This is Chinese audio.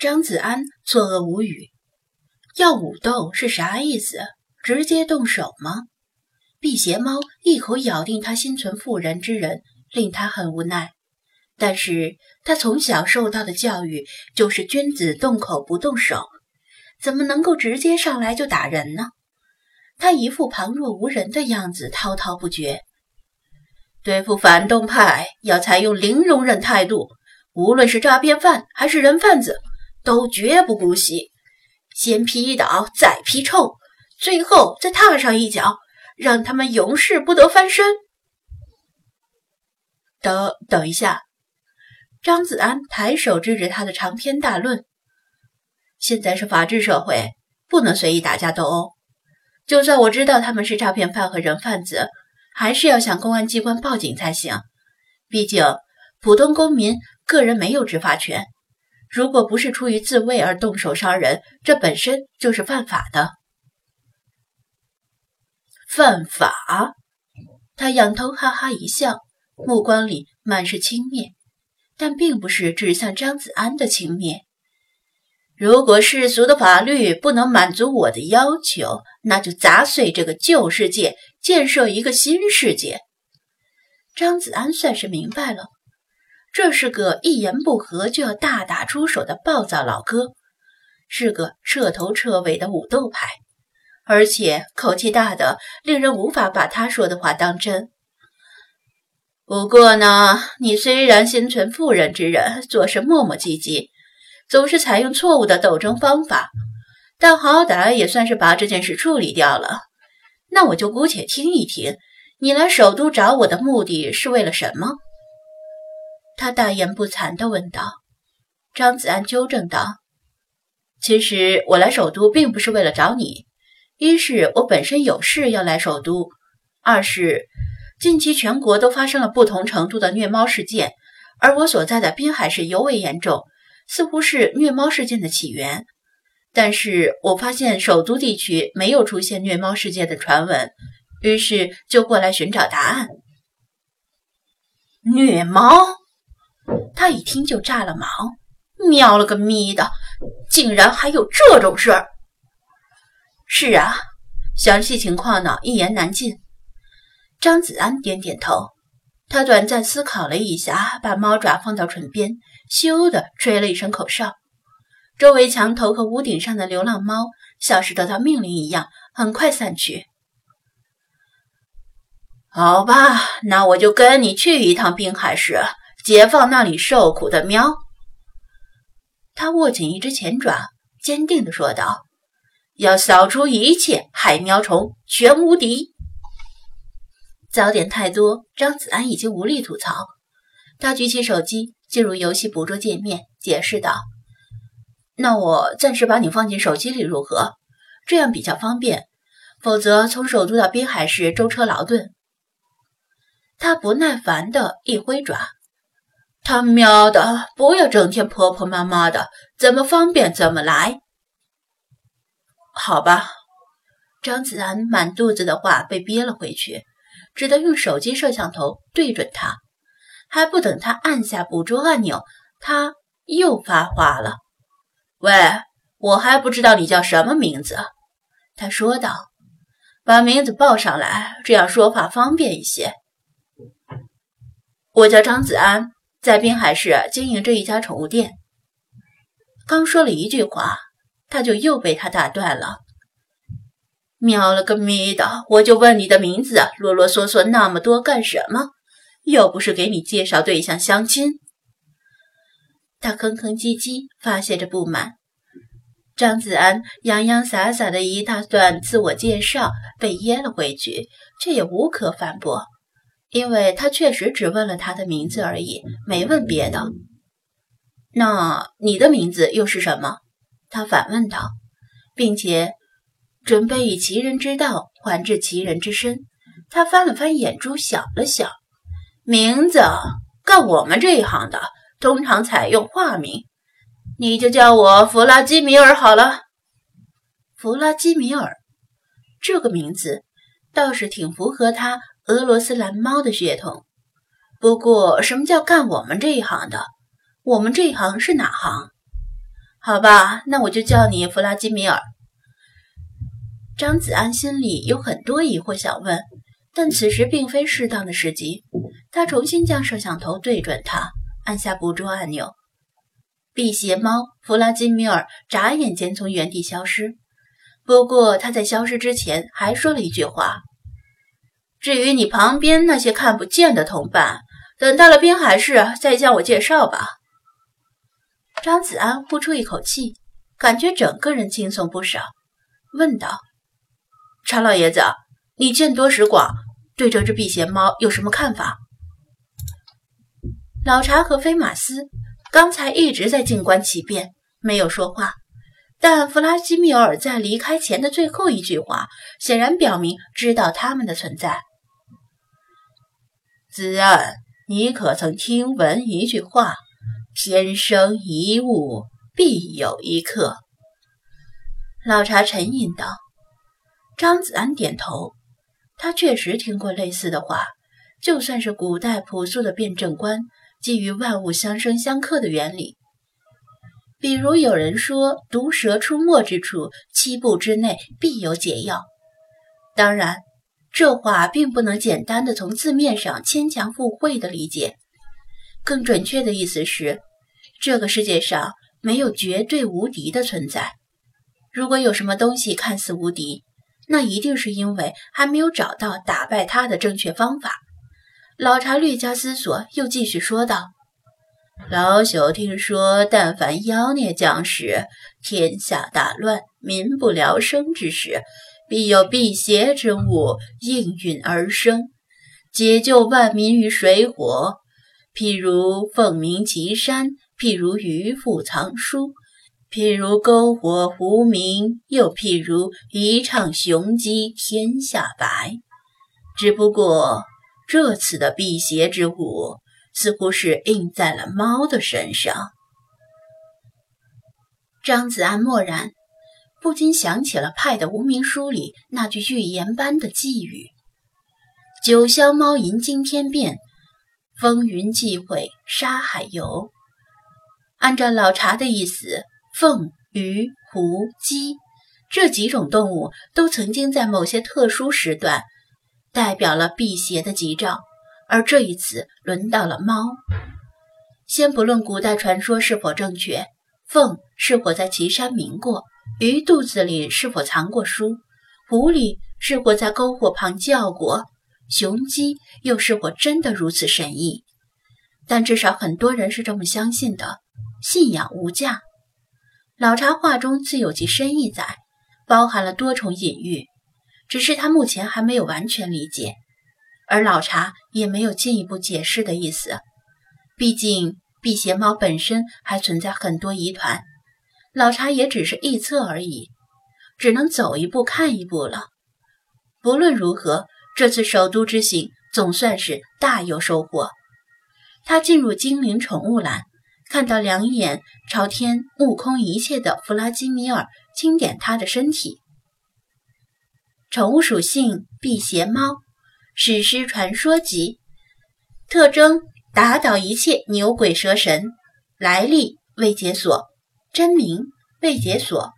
张子安错愕无语，要武斗是啥意思？直接动手吗？辟邪猫一口咬定他心存妇人之仁，令他很无奈。但是他从小受到的教育就是君子动口不动手，怎么能够直接上来就打人呢？他一副旁若无人的样子，滔滔不绝。对付反动派要采用零容忍态度，无论是诈骗犯还是人贩子。都绝不姑息，先劈倒，再劈臭，最后再踏上一脚，让他们永世不得翻身。等等一下，张子安抬手制止他的长篇大论。现在是法治社会，不能随意打架斗殴。就算我知道他们是诈骗犯和人贩子，还是要向公安机关报警才行。毕竟，普通公民个人没有执法权。如果不是出于自卫而动手伤人，这本身就是犯法的。犯法？他仰头哈哈一笑，目光里满是轻蔑，但并不是指向张子安的轻蔑。如果世俗的法律不能满足我的要求，那就砸碎这个旧世界，建设一个新世界。张子安算是明白了。这是个一言不合就要大打出手的暴躁老哥，是个彻头彻尾的武斗派，而且口气大的令人无法把他说的话当真。不过呢，你虽然心存妇人之仁，做事磨磨唧唧，总是采用错误的斗争方法，但好歹也算是把这件事处理掉了。那我就姑且听一听，你来首都找我的目的是为了什么？他大言不惭地问道：“张子安纠正道，其实我来首都并不是为了找你。一是我本身有事要来首都，二是近期全国都发生了不同程度的虐猫事件，而我所在的滨海市尤为严重，似乎是虐猫事件的起源。但是我发现首都地区没有出现虐猫事件的传闻，于是就过来寻找答案。虐猫？”他一听就炸了毛，喵了个咪的，竟然还有这种事儿！是啊，详细情况呢，一言难尽。张子安点点头，他短暂思考了一下，把猫爪放到唇边，咻的吹了一声口哨。周围墙头和屋顶上的流浪猫像是得到命令一样，很快散去。好吧，那我就跟你去一趟滨海市。解放那里受苦的喵！他握紧一只前爪，坚定地说道：“要扫除一切害喵虫，全无敌。”早点太多，张子安已经无力吐槽。他举起手机，进入游戏捕捉界面，解释道：“那我暂时把你放进手机里如何？这样比较方便。否则，从首都到滨海市舟车劳顿。”他不耐烦地一挥爪。他喵的，不要整天婆婆妈妈的，怎么方便怎么来。好吧，张子安满肚子的话被憋了回去，只得用手机摄像头对准他。还不等他按下捕捉按钮，他又发话了：“喂，我还不知道你叫什么名字。”他说道：“把名字报上来，这样说话方便一些。”我叫张子安。在滨海市经营着一家宠物店。刚说了一句话，他就又被他打断了。喵了个咪的！我就问你的名字，啰啰嗦嗦那么多干什么？又不是给你介绍对象相亲。他吭吭唧唧发泄着不满。张子安洋洋洒洒的一大段自我介绍被噎了回去，却也无可反驳。因为他确实只问了他的名字而已，没问别的。那你的名字又是什么？他反问道，并且准备以其人之道还治其人之身。他翻了翻眼珠，想了想，名字干我们这一行的通常采用化名，你就叫我弗拉基米尔好了。弗拉基米尔这个名字倒是挺符合他。俄罗斯蓝猫的血统，不过什么叫干我们这一行的？我们这一行是哪行？好吧，那我就叫你弗拉基米尔。张子安心里有很多疑惑想问，但此时并非适当的时机。他重新将摄像头对准他，按下捕捉按钮。辟邪猫弗拉基米尔眨眼间从原地消失。不过他在消失之前还说了一句话：“至于你旁边那些看不见的同伴，等到了滨海市再向我介绍吧。”张子安呼出一口气，感觉整个人轻松不少，问道。查老爷子，你见多识广，对这只辟邪猫有什么看法？老查和菲马斯刚才一直在静观其变，没有说话。但弗拉基米尔在离开前的最后一句话，显然表明知道他们的存在。子安，你可曾听闻一句话：“天生一物，必有一克。”老茶沉吟道。张子安点头，他确实听过类似的话。就算是古代朴素的辩证观，基于万物相生相克的原理，比如有人说“毒蛇出没之处，七步之内必有解药”。当然，这话并不能简单的从字面上牵强附会的理解。更准确的意思是，这个世界上没有绝对无敌的存在。如果有什么东西看似无敌，那一定是因为还没有找到打败他的正确方法。老查略加思索，又继续说道：“老朽听说，但凡妖孽降世，天下大乱、民不聊生之时，必有辟邪之物应运而生，解救万民于水火。譬如凤鸣岐山，譬如鱼腹藏书。”譬如篝火狐鸣，又譬如一唱雄鸡天下白。只不过这次的辟邪之物，似乎是印在了猫的身上。张子安默然，不禁想起了派的无名书里那句预言般的寄语：“九霄猫吟惊天变，风云际会沙海游。”按照老查的意思。凤、鱼、狐、鸡这几种动物都曾经在某些特殊时段代表了辟邪的吉兆，而这一次轮到了猫。先不论古代传说是否正确，凤是否在岐山鸣过，鱼肚子里是否藏过书，狐狸是否在篝火旁叫过，雄鸡又是否真的如此神异？但至少很多人是这么相信的，信仰无价。老茶话中自有其深意在，包含了多重隐喻，只是他目前还没有完全理解，而老茶也没有进一步解释的意思。毕竟辟邪猫本身还存在很多疑团，老茶也只是臆测而已，只能走一步看一步了。不论如何，这次首都之行总算是大有收获。他进入精灵宠物栏。看到两眼朝天、目空一切的弗拉基米尔，轻点他的身体。宠物属性：辟邪猫，史诗传说级。特征：打倒一切牛鬼蛇神。来历：未解锁。真名：未解锁。